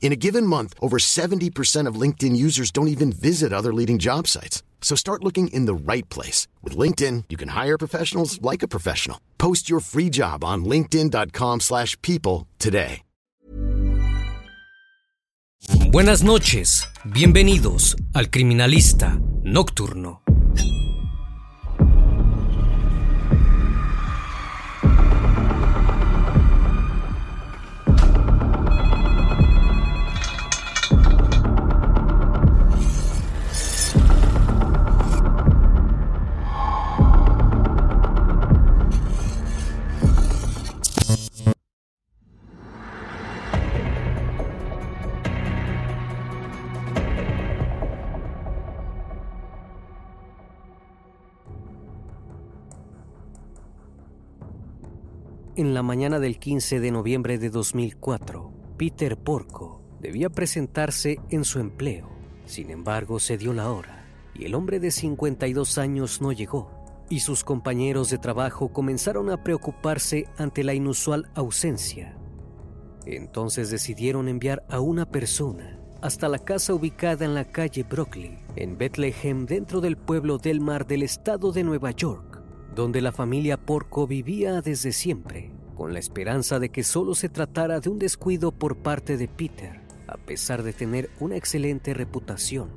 In a given month, over 70% of LinkedIn users don't even visit other leading job sites. So start looking in the right place. With LinkedIn, you can hire professionals like a professional. Post your free job on linkedin.com slash people today. Buenas noches, bienvenidos al Criminalista Nocturno. En la mañana del 15 de noviembre de 2004, Peter Porco debía presentarse en su empleo. Sin embargo, se dio la hora y el hombre de 52 años no llegó, y sus compañeros de trabajo comenzaron a preocuparse ante la inusual ausencia. Entonces decidieron enviar a una persona hasta la casa ubicada en la calle Brockley, en Bethlehem, dentro del pueblo del mar del estado de Nueva York donde la familia Porco vivía desde siempre, con la esperanza de que solo se tratara de un descuido por parte de Peter, a pesar de tener una excelente reputación.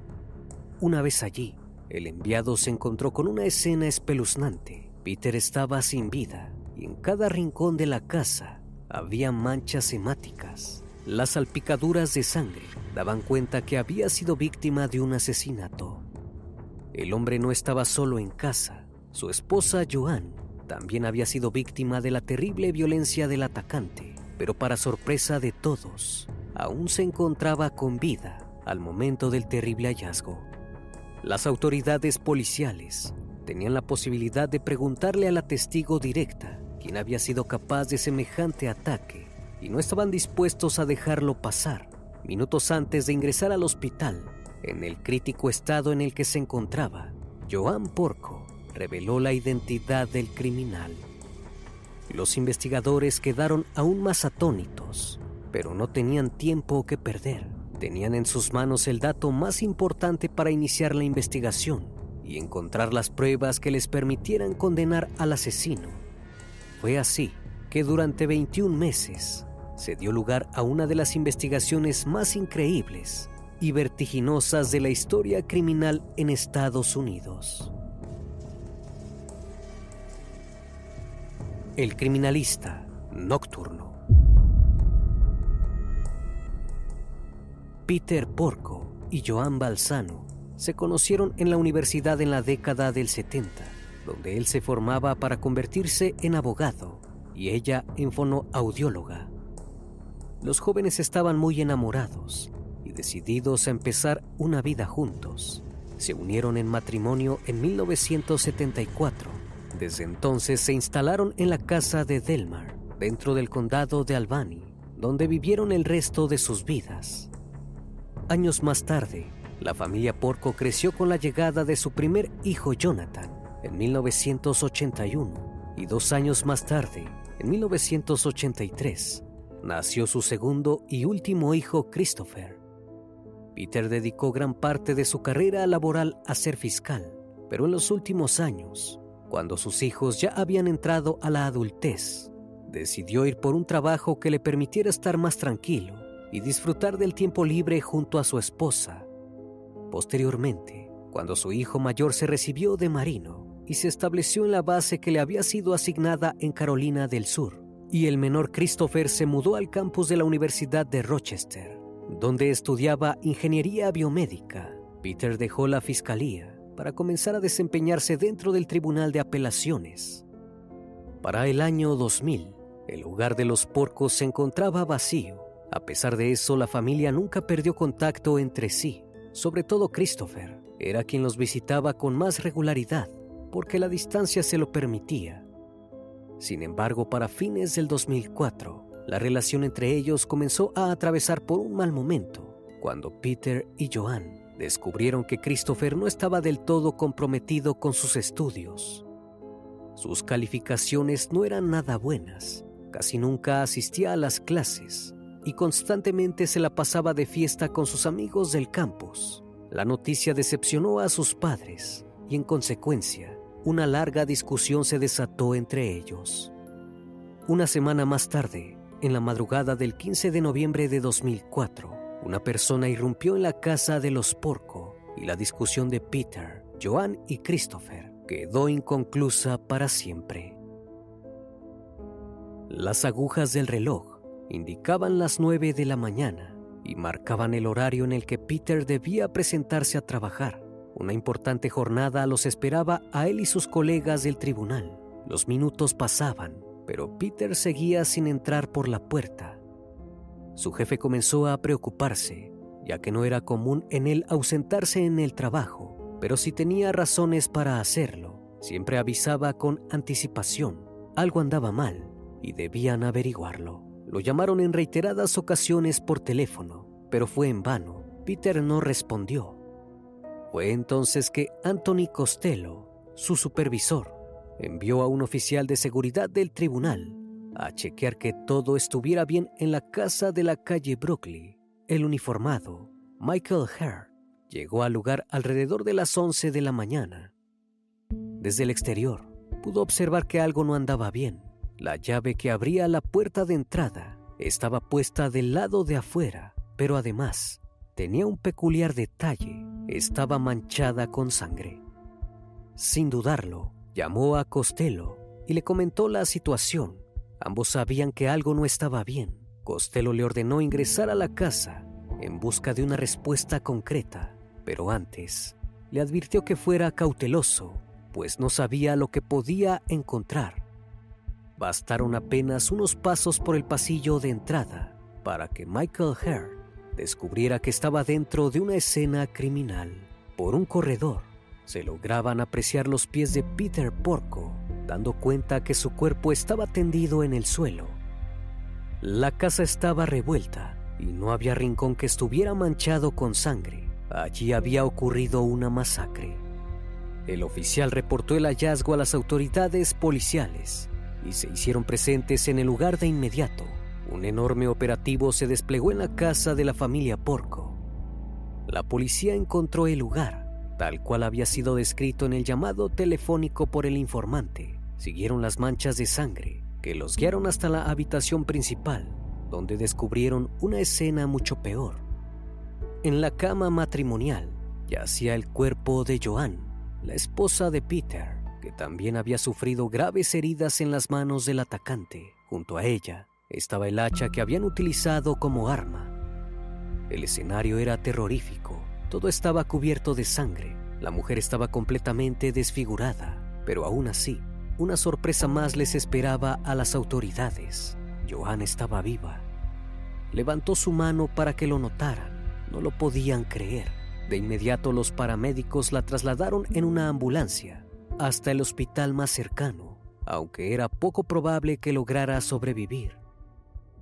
Una vez allí, el enviado se encontró con una escena espeluznante. Peter estaba sin vida y en cada rincón de la casa había manchas hemáticas. Las salpicaduras de sangre daban cuenta que había sido víctima de un asesinato. El hombre no estaba solo en casa, su esposa Joan también había sido víctima de la terrible violencia del atacante, pero para sorpresa de todos, aún se encontraba con vida al momento del terrible hallazgo. Las autoridades policiales tenían la posibilidad de preguntarle a la testigo directa quién había sido capaz de semejante ataque y no estaban dispuestos a dejarlo pasar. Minutos antes de ingresar al hospital, en el crítico estado en el que se encontraba, Joan Porco reveló la identidad del criminal. Los investigadores quedaron aún más atónitos, pero no tenían tiempo que perder. Tenían en sus manos el dato más importante para iniciar la investigación y encontrar las pruebas que les permitieran condenar al asesino. Fue así que durante 21 meses se dio lugar a una de las investigaciones más increíbles y vertiginosas de la historia criminal en Estados Unidos. El criminalista nocturno. Peter Porco y Joan Balsano se conocieron en la universidad en la década del 70, donde él se formaba para convertirse en abogado y ella en fonoaudióloga. Los jóvenes estaban muy enamorados y decididos a empezar una vida juntos. Se unieron en matrimonio en 1974 desde entonces se instalaron en la casa de Delmar, dentro del condado de Albany, donde vivieron el resto de sus vidas. Años más tarde, la familia Porco creció con la llegada de su primer hijo Jonathan en 1981 y dos años más tarde, en 1983, nació su segundo y último hijo, Christopher. Peter dedicó gran parte de su carrera laboral a ser fiscal, pero en los últimos años, cuando sus hijos ya habían entrado a la adultez, decidió ir por un trabajo que le permitiera estar más tranquilo y disfrutar del tiempo libre junto a su esposa. Posteriormente, cuando su hijo mayor se recibió de marino y se estableció en la base que le había sido asignada en Carolina del Sur, y el menor Christopher se mudó al campus de la Universidad de Rochester, donde estudiaba ingeniería biomédica. Peter dejó la fiscalía para comenzar a desempeñarse dentro del Tribunal de Apelaciones. Para el año 2000, el lugar de los porcos se encontraba vacío. A pesar de eso, la familia nunca perdió contacto entre sí. Sobre todo Christopher, era quien los visitaba con más regularidad, porque la distancia se lo permitía. Sin embargo, para fines del 2004, la relación entre ellos comenzó a atravesar por un mal momento, cuando Peter y Joan descubrieron que Christopher no estaba del todo comprometido con sus estudios. Sus calificaciones no eran nada buenas, casi nunca asistía a las clases y constantemente se la pasaba de fiesta con sus amigos del campus. La noticia decepcionó a sus padres y en consecuencia una larga discusión se desató entre ellos. Una semana más tarde, en la madrugada del 15 de noviembre de 2004, una persona irrumpió en la casa de los Porco y la discusión de Peter, Joan y Christopher quedó inconclusa para siempre. Las agujas del reloj indicaban las nueve de la mañana y marcaban el horario en el que Peter debía presentarse a trabajar. Una importante jornada los esperaba a él y sus colegas del tribunal. Los minutos pasaban, pero Peter seguía sin entrar por la puerta. Su jefe comenzó a preocuparse, ya que no era común en él ausentarse en el trabajo, pero si tenía razones para hacerlo, siempre avisaba con anticipación. Algo andaba mal y debían averiguarlo. Lo llamaron en reiteradas ocasiones por teléfono, pero fue en vano. Peter no respondió. Fue entonces que Anthony Costello, su supervisor, envió a un oficial de seguridad del tribunal a chequear que todo estuviera bien en la casa de la calle Brooklyn. El uniformado, Michael Hare, llegó al lugar alrededor de las 11 de la mañana. Desde el exterior, pudo observar que algo no andaba bien. La llave que abría la puerta de entrada estaba puesta del lado de afuera, pero además tenía un peculiar detalle. Estaba manchada con sangre. Sin dudarlo, llamó a Costello y le comentó la situación. Ambos sabían que algo no estaba bien. Costello le ordenó ingresar a la casa en busca de una respuesta concreta, pero antes le advirtió que fuera cauteloso, pues no sabía lo que podía encontrar. Bastaron apenas unos pasos por el pasillo de entrada para que Michael Hare descubriera que estaba dentro de una escena criminal. Por un corredor se lograban apreciar los pies de Peter Porco, dando cuenta que su cuerpo estaba tendido en el suelo. La casa estaba revuelta y no había rincón que estuviera manchado con sangre. Allí había ocurrido una masacre. El oficial reportó el hallazgo a las autoridades policiales y se hicieron presentes en el lugar de inmediato. Un enorme operativo se desplegó en la casa de la familia Porco. La policía encontró el lugar, tal cual había sido descrito en el llamado telefónico por el informante. Siguieron las manchas de sangre que los guiaron hasta la habitación principal, donde descubrieron una escena mucho peor. En la cama matrimonial yacía el cuerpo de Joan, la esposa de Peter, que también había sufrido graves heridas en las manos del atacante. Junto a ella estaba el hacha que habían utilizado como arma. El escenario era terrorífico. Todo estaba cubierto de sangre. La mujer estaba completamente desfigurada, pero aún así, una sorpresa más les esperaba a las autoridades. Joan estaba viva. Levantó su mano para que lo notaran. No lo podían creer. De inmediato los paramédicos la trasladaron en una ambulancia hasta el hospital más cercano, aunque era poco probable que lograra sobrevivir.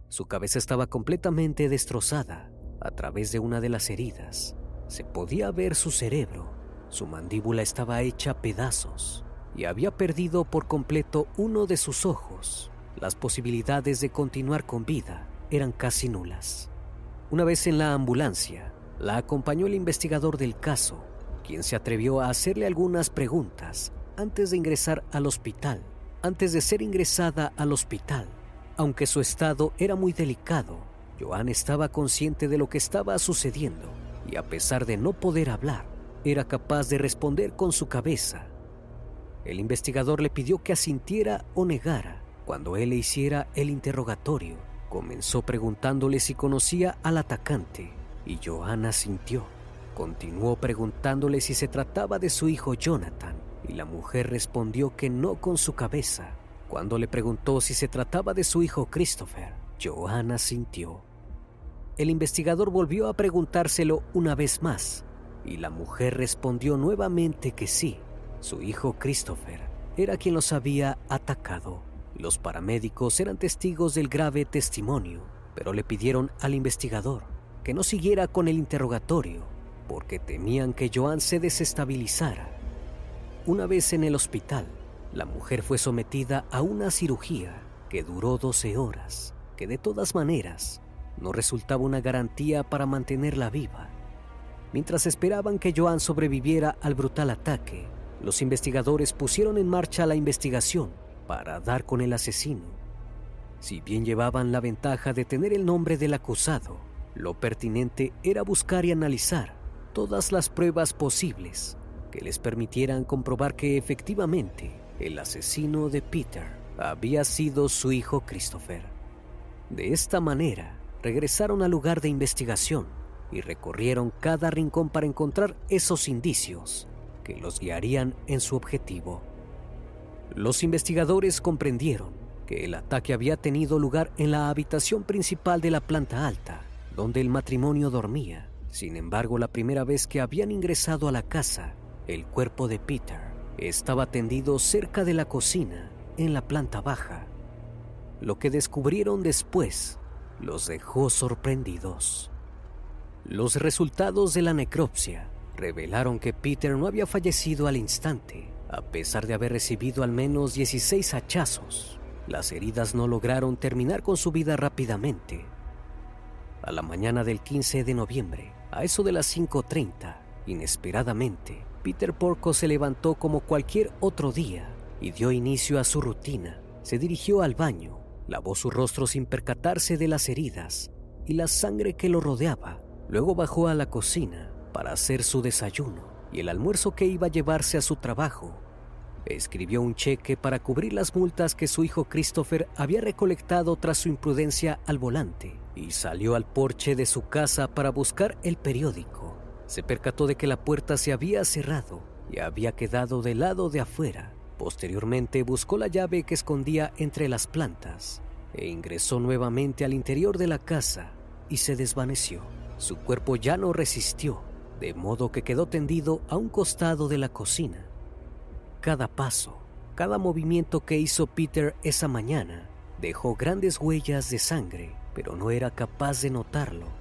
Su cabeza estaba completamente destrozada. A través de una de las heridas se podía ver su cerebro. Su mandíbula estaba hecha a pedazos y había perdido por completo uno de sus ojos. Las posibilidades de continuar con vida eran casi nulas. Una vez en la ambulancia, la acompañó el investigador del caso, quien se atrevió a hacerle algunas preguntas antes de ingresar al hospital, antes de ser ingresada al hospital. Aunque su estado era muy delicado, Joan estaba consciente de lo que estaba sucediendo y a pesar de no poder hablar, era capaz de responder con su cabeza. El investigador le pidió que asintiera o negara cuando él le hiciera el interrogatorio. Comenzó preguntándole si conocía al atacante y Joan asintió. Continuó preguntándole si se trataba de su hijo Jonathan y la mujer respondió que no con su cabeza. Cuando le preguntó si se trataba de su hijo Christopher, Joanna sintió. El investigador volvió a preguntárselo una vez más y la mujer respondió nuevamente que sí, su hijo Christopher era quien los había atacado. Los paramédicos eran testigos del grave testimonio, pero le pidieron al investigador que no siguiera con el interrogatorio porque temían que Joan se desestabilizara. Una vez en el hospital, la mujer fue sometida a una cirugía que duró 12 horas, que de todas maneras no resultaba una garantía para mantenerla viva. Mientras esperaban que Joan sobreviviera al brutal ataque, los investigadores pusieron en marcha la investigación para dar con el asesino. Si bien llevaban la ventaja de tener el nombre del acusado, lo pertinente era buscar y analizar todas las pruebas posibles que les permitieran comprobar que efectivamente el asesino de Peter había sido su hijo Christopher. De esta manera, regresaron al lugar de investigación y recorrieron cada rincón para encontrar esos indicios que los guiarían en su objetivo. Los investigadores comprendieron que el ataque había tenido lugar en la habitación principal de la planta alta, donde el matrimonio dormía sin embargo, la primera vez que habían ingresado a la casa, el cuerpo de Peter estaba tendido cerca de la cocina, en la planta baja. Lo que descubrieron después los dejó sorprendidos. Los resultados de la necropsia revelaron que Peter no había fallecido al instante, a pesar de haber recibido al menos 16 hachazos. Las heridas no lograron terminar con su vida rápidamente. A la mañana del 15 de noviembre, a eso de las 5.30, inesperadamente, Peter Porco se levantó como cualquier otro día y dio inicio a su rutina. Se dirigió al baño, lavó su rostro sin percatarse de las heridas y la sangre que lo rodeaba. Luego bajó a la cocina para hacer su desayuno y el almuerzo que iba a llevarse a su trabajo. Escribió un cheque para cubrir las multas que su hijo Christopher había recolectado tras su imprudencia al volante y salió al porche de su casa para buscar el periódico. Se percató de que la puerta se había cerrado y había quedado del lado de afuera. Posteriormente buscó la llave que escondía entre las plantas e ingresó nuevamente al interior de la casa y se desvaneció. Su cuerpo ya no resistió, de modo que quedó tendido a un costado de la cocina. Cada paso, cada movimiento que hizo Peter esa mañana dejó grandes huellas de sangre pero no era capaz de notarlo.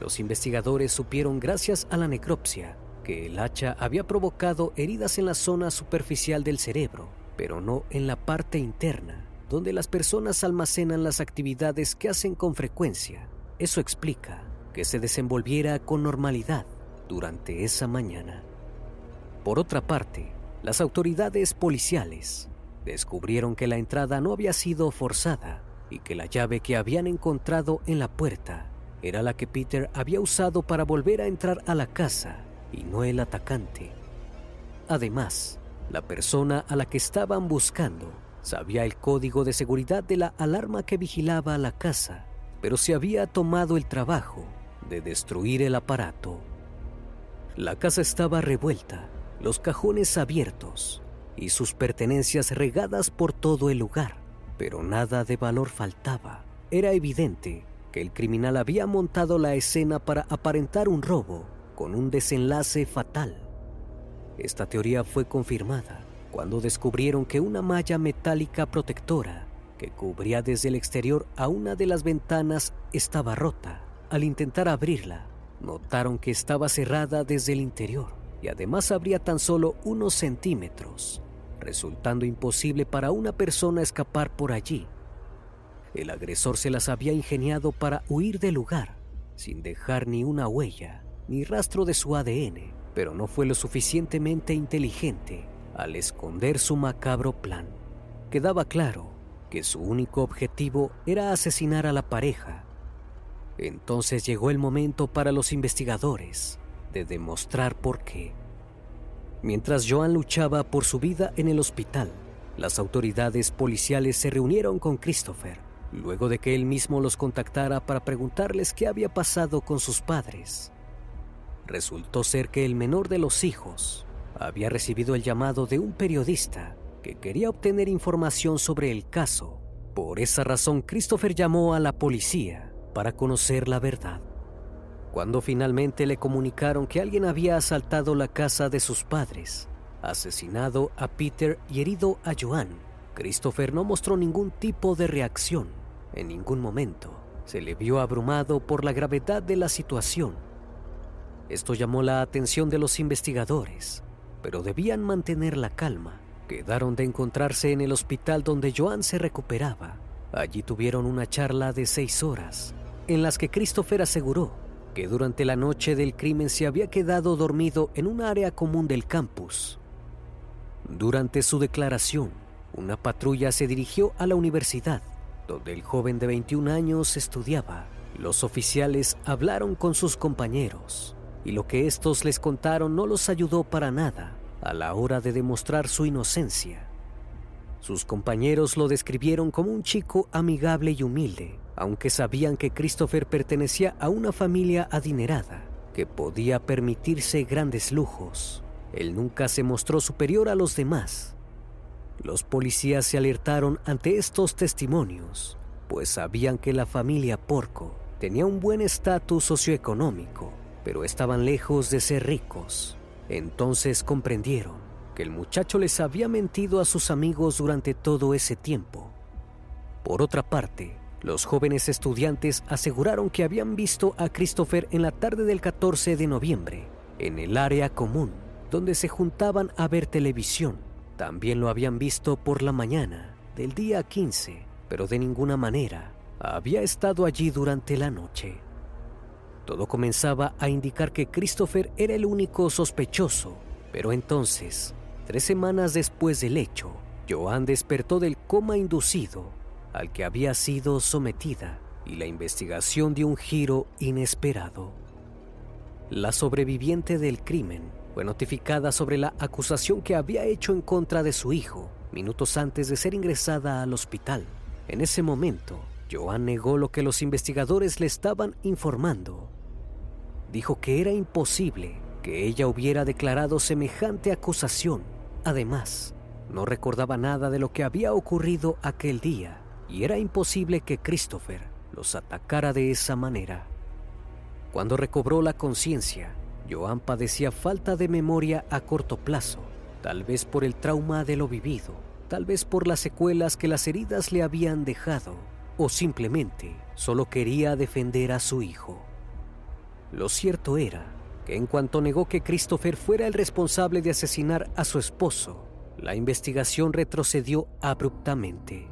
Los investigadores supieron gracias a la necropsia que el hacha había provocado heridas en la zona superficial del cerebro, pero no en la parte interna, donde las personas almacenan las actividades que hacen con frecuencia. Eso explica que se desenvolviera con normalidad durante esa mañana. Por otra parte, las autoridades policiales descubrieron que la entrada no había sido forzada y que la llave que habían encontrado en la puerta era la que Peter había usado para volver a entrar a la casa y no el atacante. Además, la persona a la que estaban buscando sabía el código de seguridad de la alarma que vigilaba la casa, pero se había tomado el trabajo de destruir el aparato. La casa estaba revuelta, los cajones abiertos y sus pertenencias regadas por todo el lugar, pero nada de valor faltaba. Era evidente que el criminal había montado la escena para aparentar un robo con un desenlace fatal. Esta teoría fue confirmada cuando descubrieron que una malla metálica protectora que cubría desde el exterior a una de las ventanas estaba rota. Al intentar abrirla, notaron que estaba cerrada desde el interior y además abría tan solo unos centímetros, resultando imposible para una persona escapar por allí. El agresor se las había ingeniado para huir del lugar, sin dejar ni una huella ni rastro de su ADN, pero no fue lo suficientemente inteligente al esconder su macabro plan. Quedaba claro que su único objetivo era asesinar a la pareja. Entonces llegó el momento para los investigadores de demostrar por qué. Mientras Joan luchaba por su vida en el hospital, las autoridades policiales se reunieron con Christopher, luego de que él mismo los contactara para preguntarles qué había pasado con sus padres. Resultó ser que el menor de los hijos había recibido el llamado de un periodista que quería obtener información sobre el caso. Por esa razón, Christopher llamó a la policía para conocer la verdad. Cuando finalmente le comunicaron que alguien había asaltado la casa de sus padres, asesinado a Peter y herido a Joan, Christopher no mostró ningún tipo de reacción. En ningún momento se le vio abrumado por la gravedad de la situación. Esto llamó la atención de los investigadores, pero debían mantener la calma. Quedaron de encontrarse en el hospital donde Joan se recuperaba. Allí tuvieron una charla de seis horas, en las que Christopher aseguró que durante la noche del crimen se había quedado dormido en un área común del campus. Durante su declaración, una patrulla se dirigió a la universidad, donde el joven de 21 años estudiaba. Los oficiales hablaron con sus compañeros y lo que estos les contaron no los ayudó para nada a la hora de demostrar su inocencia. Sus compañeros lo describieron como un chico amigable y humilde, aunque sabían que Christopher pertenecía a una familia adinerada que podía permitirse grandes lujos. Él nunca se mostró superior a los demás. Los policías se alertaron ante estos testimonios, pues sabían que la familia Porco tenía un buen estatus socioeconómico, pero estaban lejos de ser ricos. Entonces comprendieron que el muchacho les había mentido a sus amigos durante todo ese tiempo. Por otra parte, los jóvenes estudiantes aseguraron que habían visto a Christopher en la tarde del 14 de noviembre, en el área común, donde se juntaban a ver televisión. También lo habían visto por la mañana del día 15, pero de ninguna manera había estado allí durante la noche. Todo comenzaba a indicar que Christopher era el único sospechoso, pero entonces, tres semanas después del hecho, Joan despertó del coma inducido al que había sido sometida y la investigación dio un giro inesperado. La sobreviviente del crimen fue notificada sobre la acusación que había hecho en contra de su hijo minutos antes de ser ingresada al hospital. En ese momento, Joan negó lo que los investigadores le estaban informando dijo que era imposible que ella hubiera declarado semejante acusación. Además, no recordaba nada de lo que había ocurrido aquel día y era imposible que Christopher los atacara de esa manera. Cuando recobró la conciencia, Joan padecía falta de memoria a corto plazo, tal vez por el trauma de lo vivido, tal vez por las secuelas que las heridas le habían dejado, o simplemente solo quería defender a su hijo. Lo cierto era que en cuanto negó que Christopher fuera el responsable de asesinar a su esposo, la investigación retrocedió abruptamente.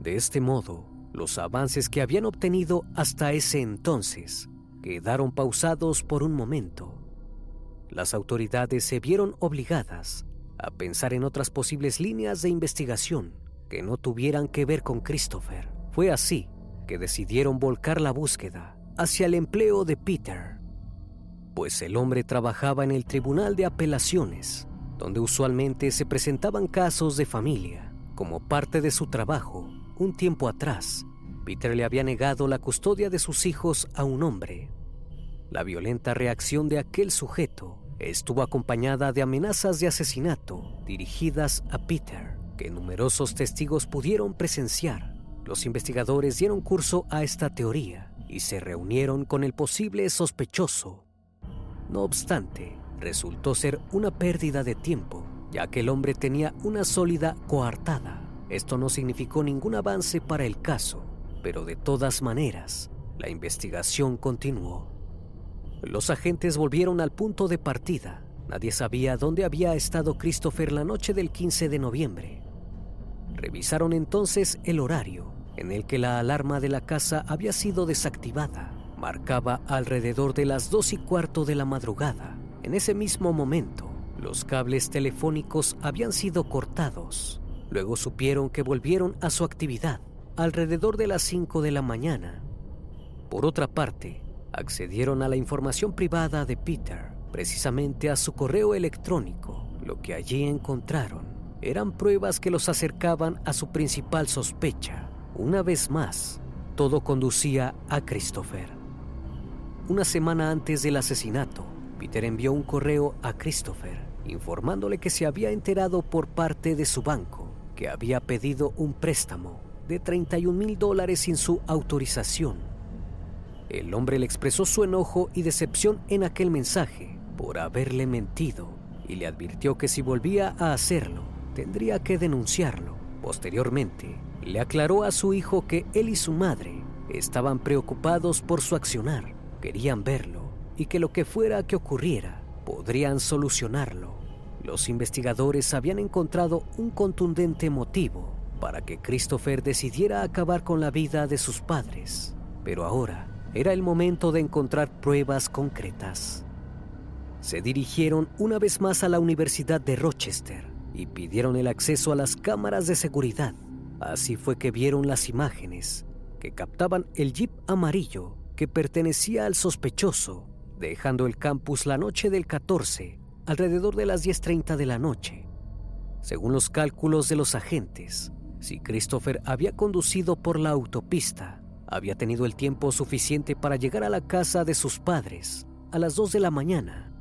De este modo, los avances que habían obtenido hasta ese entonces quedaron pausados por un momento. Las autoridades se vieron obligadas a pensar en otras posibles líneas de investigación que no tuvieran que ver con Christopher. Fue así que decidieron volcar la búsqueda hacia el empleo de Peter, pues el hombre trabajaba en el Tribunal de Apelaciones, donde usualmente se presentaban casos de familia. Como parte de su trabajo, un tiempo atrás, Peter le había negado la custodia de sus hijos a un hombre. La violenta reacción de aquel sujeto estuvo acompañada de amenazas de asesinato dirigidas a Peter, que numerosos testigos pudieron presenciar. Los investigadores dieron curso a esta teoría y se reunieron con el posible sospechoso. No obstante, resultó ser una pérdida de tiempo, ya que el hombre tenía una sólida coartada. Esto no significó ningún avance para el caso, pero de todas maneras, la investigación continuó. Los agentes volvieron al punto de partida. Nadie sabía dónde había estado Christopher la noche del 15 de noviembre. Revisaron entonces el horario en el que la alarma de la casa había sido desactivada. Marcaba alrededor de las dos y cuarto de la madrugada. En ese mismo momento, los cables telefónicos habían sido cortados. Luego supieron que volvieron a su actividad alrededor de las 5 de la mañana. Por otra parte, accedieron a la información privada de Peter, precisamente a su correo electrónico. Lo que allí encontraron eran pruebas que los acercaban a su principal sospecha. Una vez más, todo conducía a Christopher. Una semana antes del asesinato, Peter envió un correo a Christopher informándole que se había enterado por parte de su banco que había pedido un préstamo de 31 mil dólares sin su autorización. El hombre le expresó su enojo y decepción en aquel mensaje por haberle mentido y le advirtió que si volvía a hacerlo, tendría que denunciarlo. Posteriormente, le aclaró a su hijo que él y su madre estaban preocupados por su accionar, querían verlo y que lo que fuera que ocurriera, podrían solucionarlo. Los investigadores habían encontrado un contundente motivo para que Christopher decidiera acabar con la vida de sus padres, pero ahora era el momento de encontrar pruebas concretas. Se dirigieron una vez más a la Universidad de Rochester y pidieron el acceso a las cámaras de seguridad. Así fue que vieron las imágenes que captaban el jeep amarillo que pertenecía al sospechoso, dejando el campus la noche del 14, alrededor de las 10.30 de la noche. Según los cálculos de los agentes, si Christopher había conducido por la autopista, había tenido el tiempo suficiente para llegar a la casa de sus padres a las 2 de la mañana.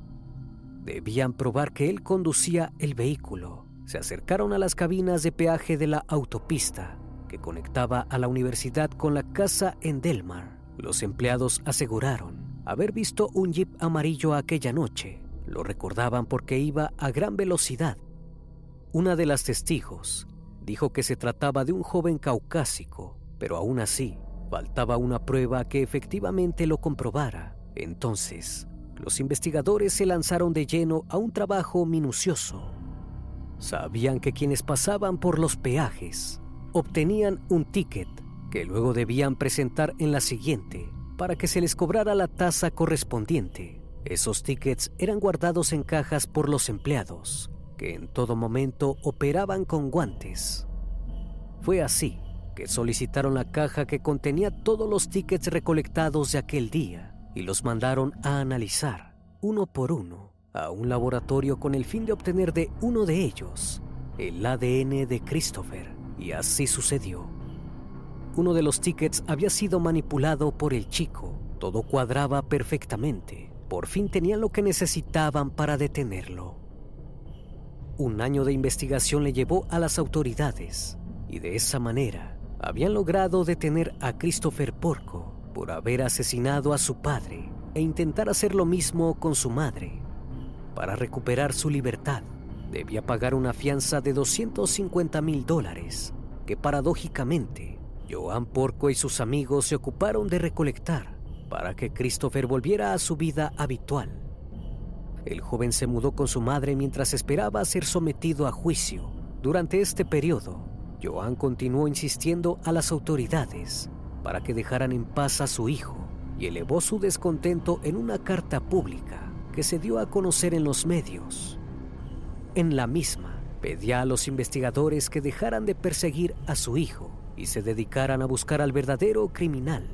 Debían probar que él conducía el vehículo. Se acercaron a las cabinas de peaje de la autopista que conectaba a la universidad con la casa en Delmar. Los empleados aseguraron haber visto un jeep amarillo aquella noche. Lo recordaban porque iba a gran velocidad. Una de las testigos dijo que se trataba de un joven caucásico, pero aún así faltaba una prueba que efectivamente lo comprobara. Entonces, los investigadores se lanzaron de lleno a un trabajo minucioso. Sabían que quienes pasaban por los peajes obtenían un ticket que luego debían presentar en la siguiente para que se les cobrara la tasa correspondiente. Esos tickets eran guardados en cajas por los empleados, que en todo momento operaban con guantes. Fue así que solicitaron la caja que contenía todos los tickets recolectados de aquel día y los mandaron a analizar, uno por uno, a un laboratorio con el fin de obtener de uno de ellos el ADN de Christopher. Y así sucedió. Uno de los tickets había sido manipulado por el chico. Todo cuadraba perfectamente. Por fin tenían lo que necesitaban para detenerlo. Un año de investigación le llevó a las autoridades y de esa manera habían logrado detener a Christopher Porco por haber asesinado a su padre e intentar hacer lo mismo con su madre. Para recuperar su libertad, debía pagar una fianza de 250 mil dólares, que paradójicamente Joan Porco y sus amigos se ocuparon de recolectar para que Christopher volviera a su vida habitual. El joven se mudó con su madre mientras esperaba ser sometido a juicio. Durante este periodo, Joan continuó insistiendo a las autoridades para que dejaran en paz a su hijo y elevó su descontento en una carta pública que se dio a conocer en los medios. en la misma pedía a los investigadores que dejaran de perseguir a su hijo y se dedicaran a buscar al verdadero criminal.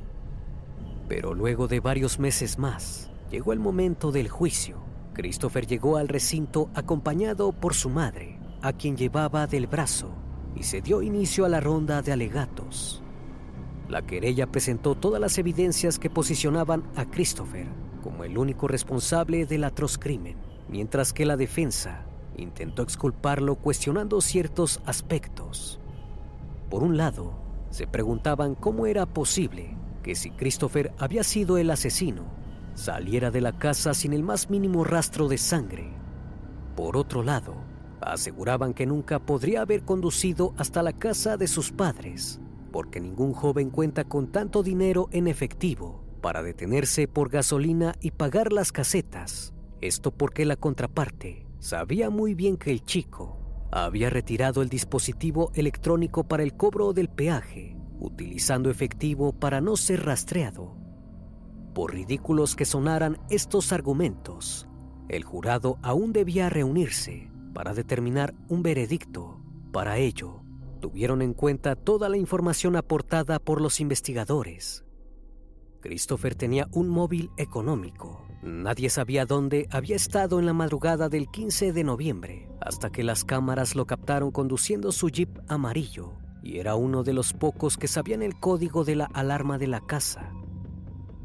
Pero luego de varios meses más, llegó el momento del juicio. Christopher llegó al recinto acompañado por su madre, a quien llevaba del brazo, y se dio inicio a la ronda de alegatos. La querella presentó todas las evidencias que posicionaban a Christopher como el único responsable del atroz crimen, mientras que la defensa intentó exculparlo cuestionando ciertos aspectos. Por un lado, se preguntaban cómo era posible que si Christopher había sido el asesino, saliera de la casa sin el más mínimo rastro de sangre. Por otro lado, aseguraban que nunca podría haber conducido hasta la casa de sus padres, porque ningún joven cuenta con tanto dinero en efectivo para detenerse por gasolina y pagar las casetas. Esto porque la contraparte sabía muy bien que el chico había retirado el dispositivo electrónico para el cobro del peaje, utilizando efectivo para no ser rastreado. Por ridículos que sonaran estos argumentos, el jurado aún debía reunirse para determinar un veredicto. Para ello, tuvieron en cuenta toda la información aportada por los investigadores. Christopher tenía un móvil económico. Nadie sabía dónde había estado en la madrugada del 15 de noviembre, hasta que las cámaras lo captaron conduciendo su jeep amarillo, y era uno de los pocos que sabían el código de la alarma de la casa.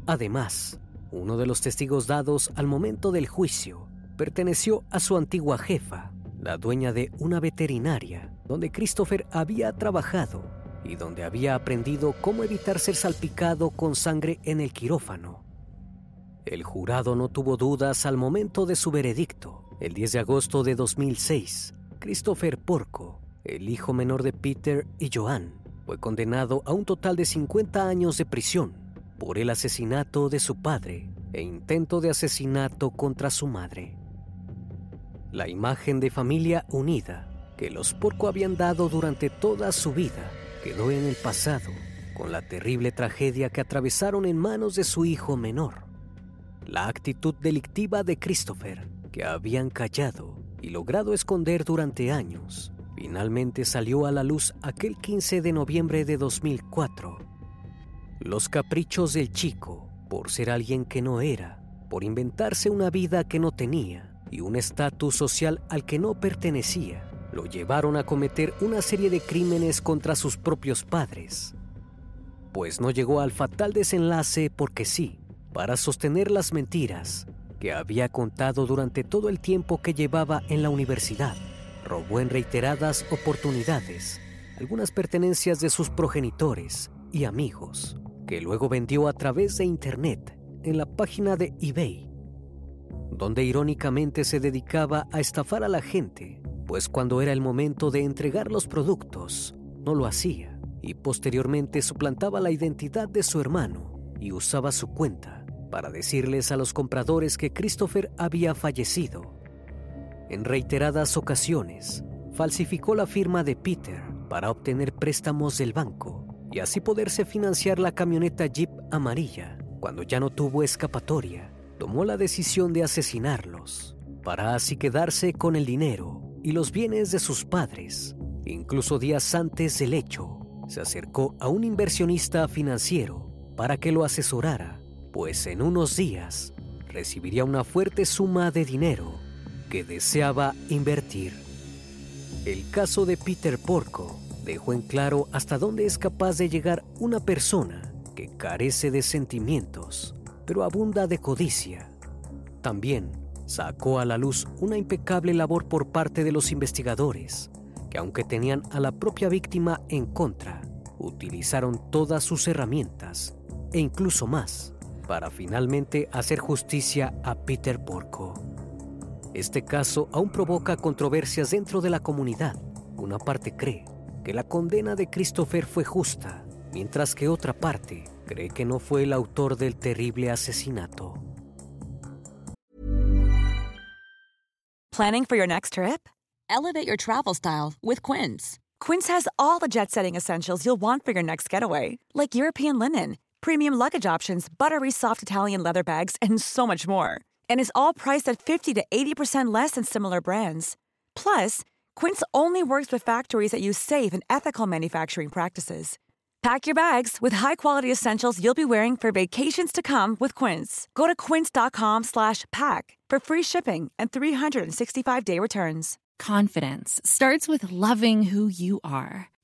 Además, uno de los testigos dados al momento del juicio perteneció a su antigua jefa, la dueña de una veterinaria, donde Christopher había trabajado y donde había aprendido cómo evitar ser salpicado con sangre en el quirófano. El jurado no tuvo dudas al momento de su veredicto. El 10 de agosto de 2006, Christopher Porco, el hijo menor de Peter y Joan, fue condenado a un total de 50 años de prisión por el asesinato de su padre e intento de asesinato contra su madre. La imagen de familia unida que los Porco habían dado durante toda su vida quedó en el pasado con la terrible tragedia que atravesaron en manos de su hijo menor. La actitud delictiva de Christopher, que habían callado y logrado esconder durante años, finalmente salió a la luz aquel 15 de noviembre de 2004 los caprichos del chico, por ser alguien que no era, por inventarse una vida que no tenía y un estatus social al que no pertenecía, lo llevaron a cometer una serie de crímenes contra sus propios padres. Pues no llegó al fatal desenlace porque sí, para sostener las mentiras que había contado durante todo el tiempo que llevaba en la universidad. Robó en reiteradas oportunidades algunas pertenencias de sus progenitores y amigos que luego vendió a través de Internet en la página de eBay, donde irónicamente se dedicaba a estafar a la gente, pues cuando era el momento de entregar los productos, no lo hacía y posteriormente suplantaba la identidad de su hermano y usaba su cuenta para decirles a los compradores que Christopher había fallecido. En reiteradas ocasiones, falsificó la firma de Peter para obtener préstamos del banco y así poderse financiar la camioneta Jeep amarilla. Cuando ya no tuvo escapatoria, tomó la decisión de asesinarlos, para así quedarse con el dinero y los bienes de sus padres. Incluso días antes del hecho, se acercó a un inversionista financiero para que lo asesorara, pues en unos días recibiría una fuerte suma de dinero que deseaba invertir. El caso de Peter Porco dejó en claro hasta dónde es capaz de llegar una persona que carece de sentimientos, pero abunda de codicia. También sacó a la luz una impecable labor por parte de los investigadores, que aunque tenían a la propia víctima en contra, utilizaron todas sus herramientas, e incluso más, para finalmente hacer justicia a Peter Porco. Este caso aún provoca controversias dentro de la comunidad. Una parte cree que la condena de Christopher fue justa, mientras que otra parte cree que no fue el autor del terrible asesinato. Planning for your next trip? Elevate your travel style with Quince. Quince has all the jet-setting essentials you'll want for your next getaway, like European linen, premium luggage options, buttery soft Italian leather bags, and so much more. And is all priced at 50 to 80% less than similar brands. Plus, Quince only works with factories that use safe and ethical manufacturing practices. Pack your bags with high-quality essentials you'll be wearing for vacations to come with Quince. Go to quince.com/pack for free shipping and 365-day returns. Confidence starts with loving who you are.